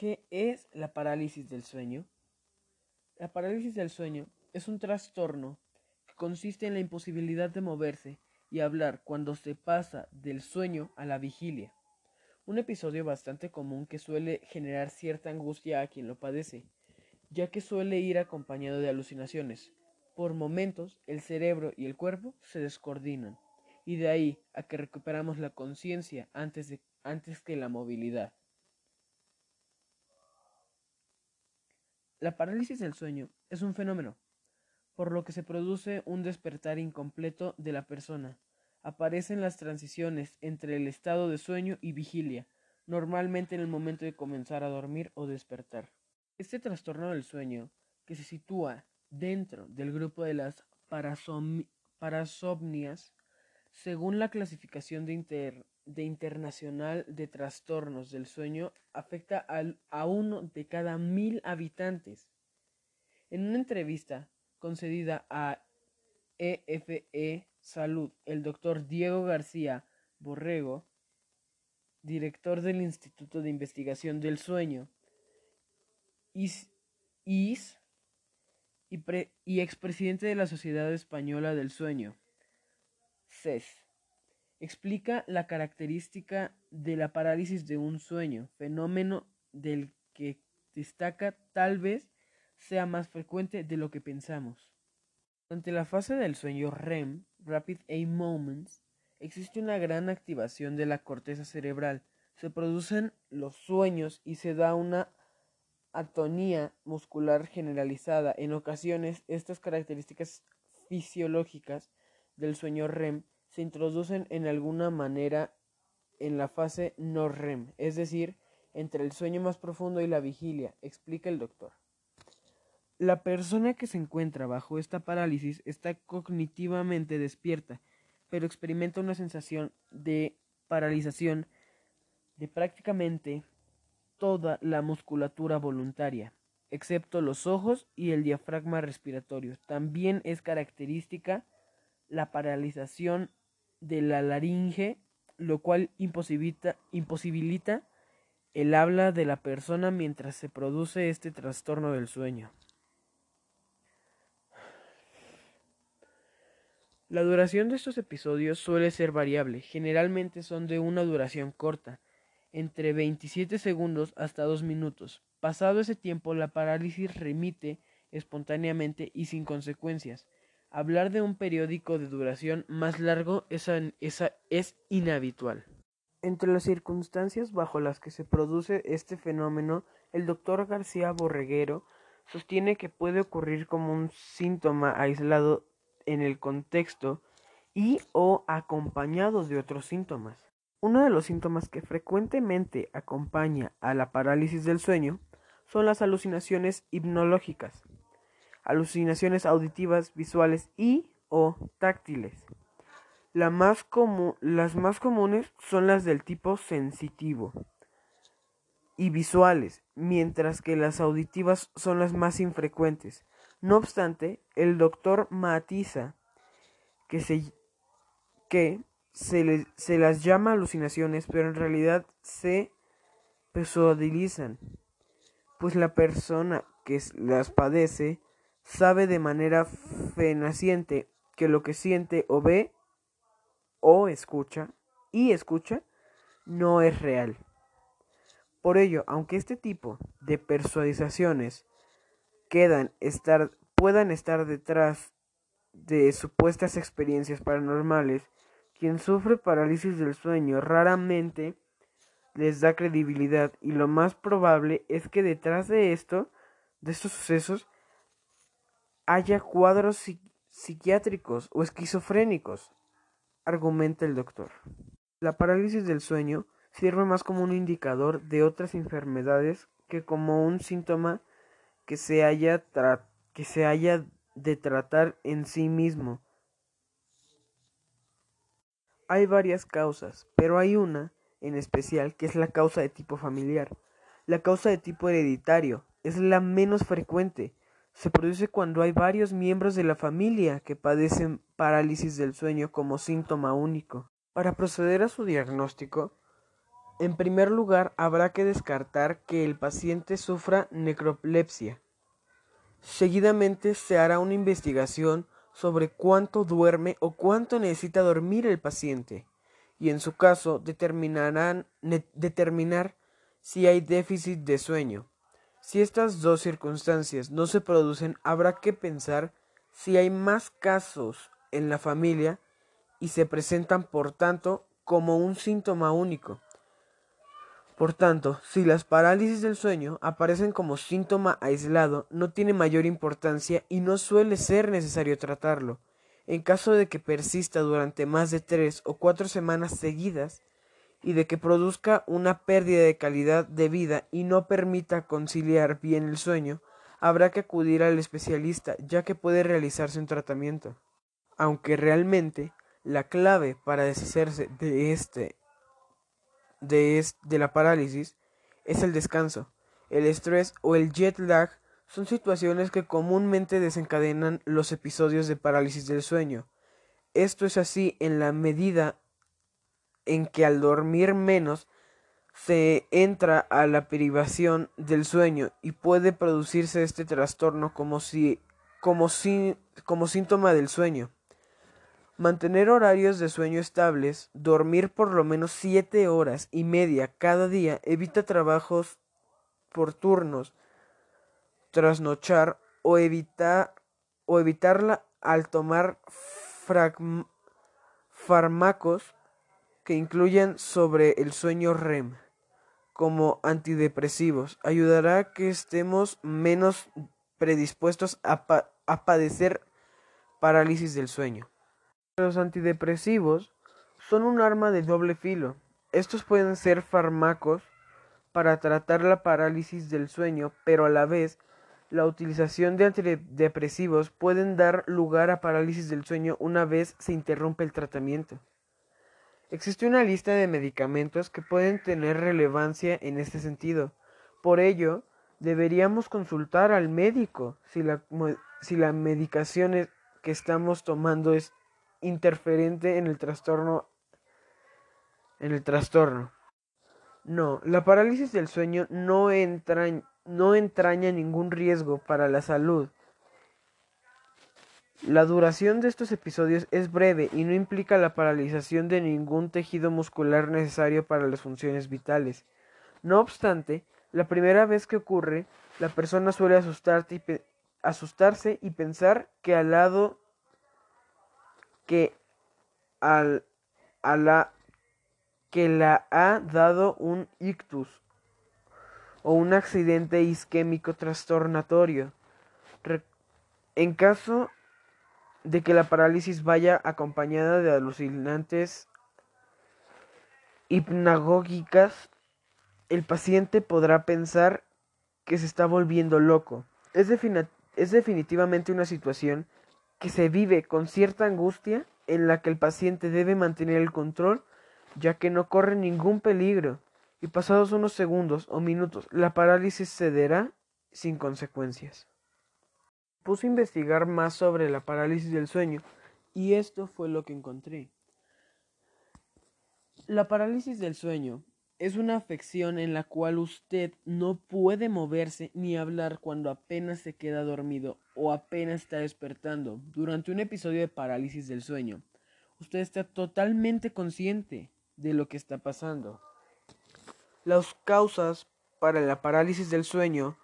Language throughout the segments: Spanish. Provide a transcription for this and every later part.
¿Qué es la parálisis del sueño? La parálisis del sueño es un trastorno que consiste en la imposibilidad de moverse y hablar cuando se pasa del sueño a la vigilia. Un episodio bastante común que suele generar cierta angustia a quien lo padece, ya que suele ir acompañado de alucinaciones. Por momentos el cerebro y el cuerpo se descoordinan, y de ahí a que recuperamos la conciencia antes, antes que la movilidad. La parálisis del sueño es un fenómeno, por lo que se produce un despertar incompleto de la persona. Aparecen las transiciones entre el estado de sueño y vigilia, normalmente en el momento de comenzar a dormir o despertar. Este trastorno del sueño, que se sitúa dentro del grupo de las parasomnias, según la clasificación de inter de Internacional de Trastornos del Sueño afecta a uno de cada mil habitantes. En una entrevista concedida a EFE e Salud, el doctor Diego García Borrego, director del Instituto de Investigación del Sueño, IS, y, y expresidente de la Sociedad Española del Sueño, CES explica la característica de la parálisis de un sueño, fenómeno del que destaca tal vez sea más frecuente de lo que pensamos. Durante la fase del sueño REM, Rapid Eye Moments, existe una gran activación de la corteza cerebral. Se producen los sueños y se da una atonía muscular generalizada. En ocasiones, estas características fisiológicas del sueño REM se introducen en alguna manera en la fase no REM, es decir, entre el sueño más profundo y la vigilia, explica el doctor. La persona que se encuentra bajo esta parálisis está cognitivamente despierta, pero experimenta una sensación de paralización de prácticamente toda la musculatura voluntaria, excepto los ojos y el diafragma respiratorio. También es característica la paralización de la laringe, lo cual imposibilita, el habla de la persona mientras se produce este trastorno del sueño. La duración de estos episodios suele ser variable, generalmente son de una duración corta, entre 27 segundos hasta 2 minutos. Pasado ese tiempo, la parálisis remite espontáneamente y sin consecuencias. Hablar de un periódico de duración más largo es, es inhabitual. Entre las circunstancias bajo las que se produce este fenómeno, el doctor García Borreguero sostiene que puede ocurrir como un síntoma aislado en el contexto y o acompañado de otros síntomas. Uno de los síntomas que frecuentemente acompaña a la parálisis del sueño son las alucinaciones hipnológicas alucinaciones auditivas, visuales y o táctiles. las más comunes son las del tipo sensitivo y visuales, mientras que las auditivas son las más infrecuentes. No obstante, el doctor matiza que se, que se, se las llama alucinaciones, pero en realidad se persuadilizan, pues la persona que las padece sabe de manera fehaciente que lo que siente o ve o escucha y escucha no es real. Por ello, aunque este tipo de persuadizaciones quedan estar, puedan estar detrás de supuestas experiencias paranormales, quien sufre parálisis del sueño raramente les da credibilidad y lo más probable es que detrás de esto, de estos sucesos, haya cuadros psiquiátricos o esquizofrénicos, argumenta el doctor. La parálisis del sueño sirve más como un indicador de otras enfermedades que como un síntoma que se haya, que se haya de tratar en sí mismo. Hay varias causas, pero hay una en especial que es la causa de tipo familiar. La causa de tipo hereditario es la menos frecuente se produce cuando hay varios miembros de la familia que padecen parálisis del sueño como síntoma único. Para proceder a su diagnóstico, En primer lugar, habrá que descartar que el paciente sufra necroplepsia. Seguidamente se hará una investigación sobre cuánto duerme o cuánto necesita dormir el paciente y en su caso determinarán determinar si hay déficit de sueño. Si estas dos circunstancias no se producen, habrá que pensar si hay más casos en la familia y se presentan por tanto como un síntoma único. Por tanto, si las parálisis del sueño aparecen como síntoma aislado, no tiene mayor importancia y no suele ser necesario tratarlo. En caso de que persista durante más de tres o cuatro semanas seguidas y de que produzca una pérdida de calidad de vida y no permita conciliar bien el sueño, habrá que acudir al especialista ya que puede realizarse un tratamiento. Aunque realmente la clave para deshacerse de este de, de la parálisis es el descanso. El estrés o el jet lag son situaciones que comúnmente desencadenan los episodios de parálisis del sueño. Esto es así en la medida en que al dormir menos se entra a la privación del sueño y puede producirse este trastorno como si como si como síntoma del sueño. Mantener horarios de sueño estables, dormir por lo menos siete horas y media cada día evita trabajos por turnos, trasnochar o, evitar o evitarla al tomar fármacos que incluyan sobre el sueño REM como antidepresivos ayudará a que estemos menos predispuestos a padecer parálisis del sueño. Los antidepresivos son un arma de doble filo. Estos pueden ser fármacos para tratar la parálisis del sueño, pero a la vez la utilización de antidepresivos pueden dar lugar a parálisis del sueño una vez se interrumpe el tratamiento. Existe una lista de medicamentos que pueden tener relevancia en este sentido. Por ello, deberíamos consultar al médico si la, si la medicación que estamos tomando es interferente en el trastorno en el trastorno. No, la parálisis del sueño no, no entraña ningún riesgo para la salud. La duración de estos episodios es breve y no implica la paralización de ningún tejido muscular necesario para las funciones vitales. No obstante, la primera vez que ocurre, la persona suele asustarse y pensar que al lado que, al, a la, que la ha dado un ictus o un accidente isquémico trastornatorio. en caso de que la parálisis vaya acompañada de alucinantes hipnagógicas, el paciente podrá pensar que se está volviendo loco. Es, es definitivamente una situación que se vive con cierta angustia en la que el paciente debe mantener el control ya que no corre ningún peligro y pasados unos segundos o minutos la parálisis cederá sin consecuencias. Puse a investigar más sobre la parálisis del sueño y esto fue lo que encontré. La parálisis del sueño es una afección en la cual usted no puede moverse ni hablar cuando apenas se queda dormido o apenas está despertando. Durante un episodio de parálisis del sueño, usted está totalmente consciente de lo que está pasando. Las causas para la parálisis del sueño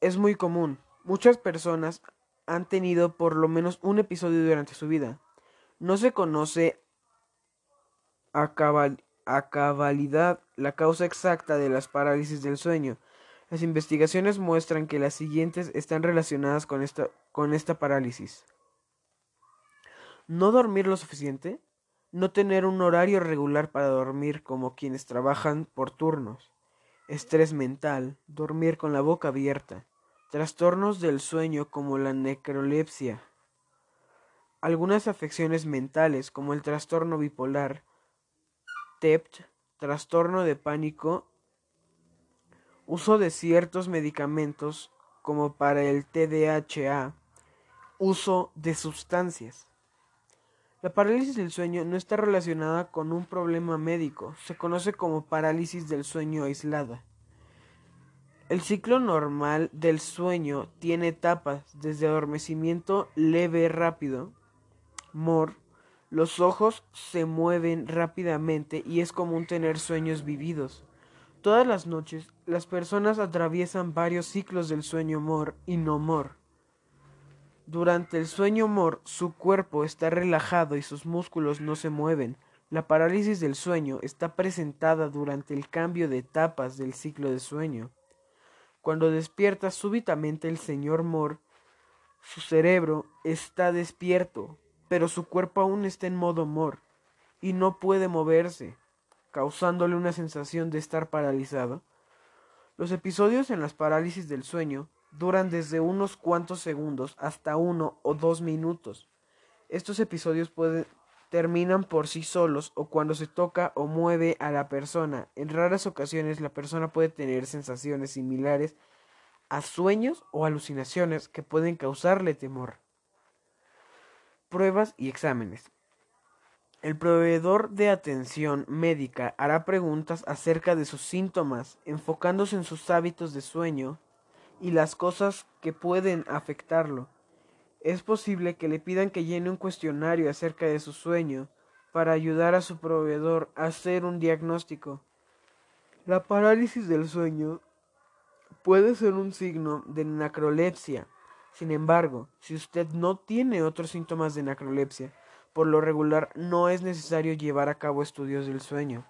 es muy común. Muchas personas han tenido por lo menos un episodio durante su vida. No se conoce a cabal a cabalidad la causa exacta de las parálisis del sueño. Las investigaciones muestran que las siguientes están relacionadas con esta, con esta parálisis. No dormir lo suficiente, no tener un horario regular para dormir como quienes trabajan por turnos, estrés mental, dormir con la boca abierta, trastornos del sueño como la necrolepsia, algunas afecciones mentales como el trastorno bipolar, TEPT, trastorno de pánico, uso de ciertos medicamentos como para el TDHA, uso de sustancias. La parálisis del sueño no está relacionada con un problema médico, se conoce como parálisis del sueño aislada. El ciclo normal del sueño tiene etapas, desde adormecimiento leve rápido, MOR, los ojos se mueven rápidamente y es común tener sueños vividos. Todas las noches, las personas atraviesan varios ciclos del sueño MOR y no MOR. Durante el sueño MOR, su cuerpo está relajado y sus músculos no se mueven. La parálisis del sueño está presentada durante el cambio de etapas del ciclo de sueño. Cuando despierta súbitamente el señor Moore, su cerebro está despierto, pero su cuerpo aún está en modo Moore y no puede moverse, causándole una sensación de estar paralizado. Los episodios en las parálisis del sueño duran desde unos cuantos segundos hasta uno o dos minutos. Estos episodios pueden, terminan por sí solos o cuando se toca o mueve a la persona. En raras ocasiones la persona puede tener sensaciones similares a sueños o alucinaciones que pueden causarle temor. Pruebas y exámenes. El proveedor de atención médica hará preguntas acerca de sus síntomas, enfocándose en sus hábitos de sueño y las cosas que pueden afectarlo. Es posible que le pidan que llene un cuestionario acerca de su sueño para ayudar a su proveedor a hacer un diagnóstico. La parálisis del sueño puede ser un signo de narcolepsia. Sin embargo, si usted no tiene otros síntomas de narcolepsia, por lo regular no es necesario llevar a cabo estudios del sueño.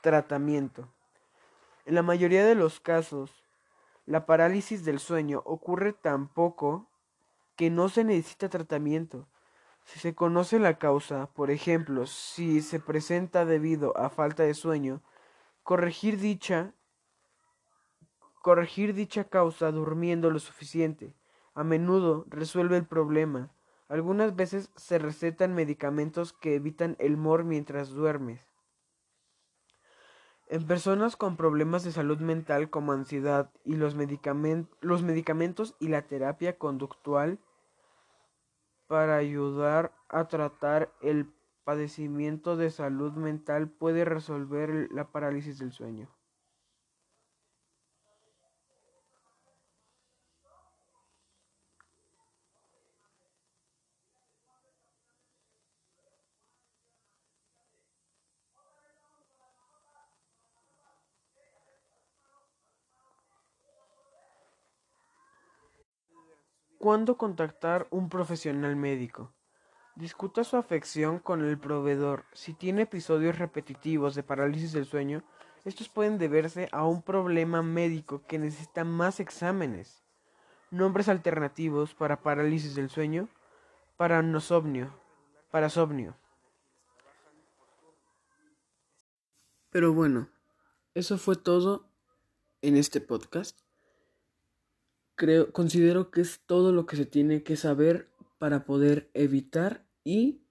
Tratamiento. En la mayoría de los casos, la parálisis del sueño ocurre tan poco que no se necesita tratamiento. Si se conoce la causa, por ejemplo, si se presenta debido a falta de sueño, corregir dicha corregir dicha causa durmiendo lo suficiente. A menudo resuelve el problema. Algunas veces se recetan medicamentos que evitan el mor mientras duermes. En personas con problemas de salud mental como ansiedad y los, los medicamentos y la terapia conductual para ayudar a tratar el padecimiento de salud mental puede resolver la parálisis del sueño. ¿Cuándo contactar un profesional médico? Discuta su afección con el proveedor. Si tiene episodios repetitivos de parálisis del sueño, estos pueden deberse a un problema médico que necesita más exámenes. Nombres alternativos para parálisis del sueño, paranosomnio, parasomnio. Pero bueno, eso fue todo en este podcast creo, considero que es todo lo que se tiene que saber para poder evitar y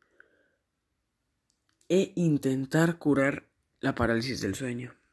e intentar curar la parálisis del sueño.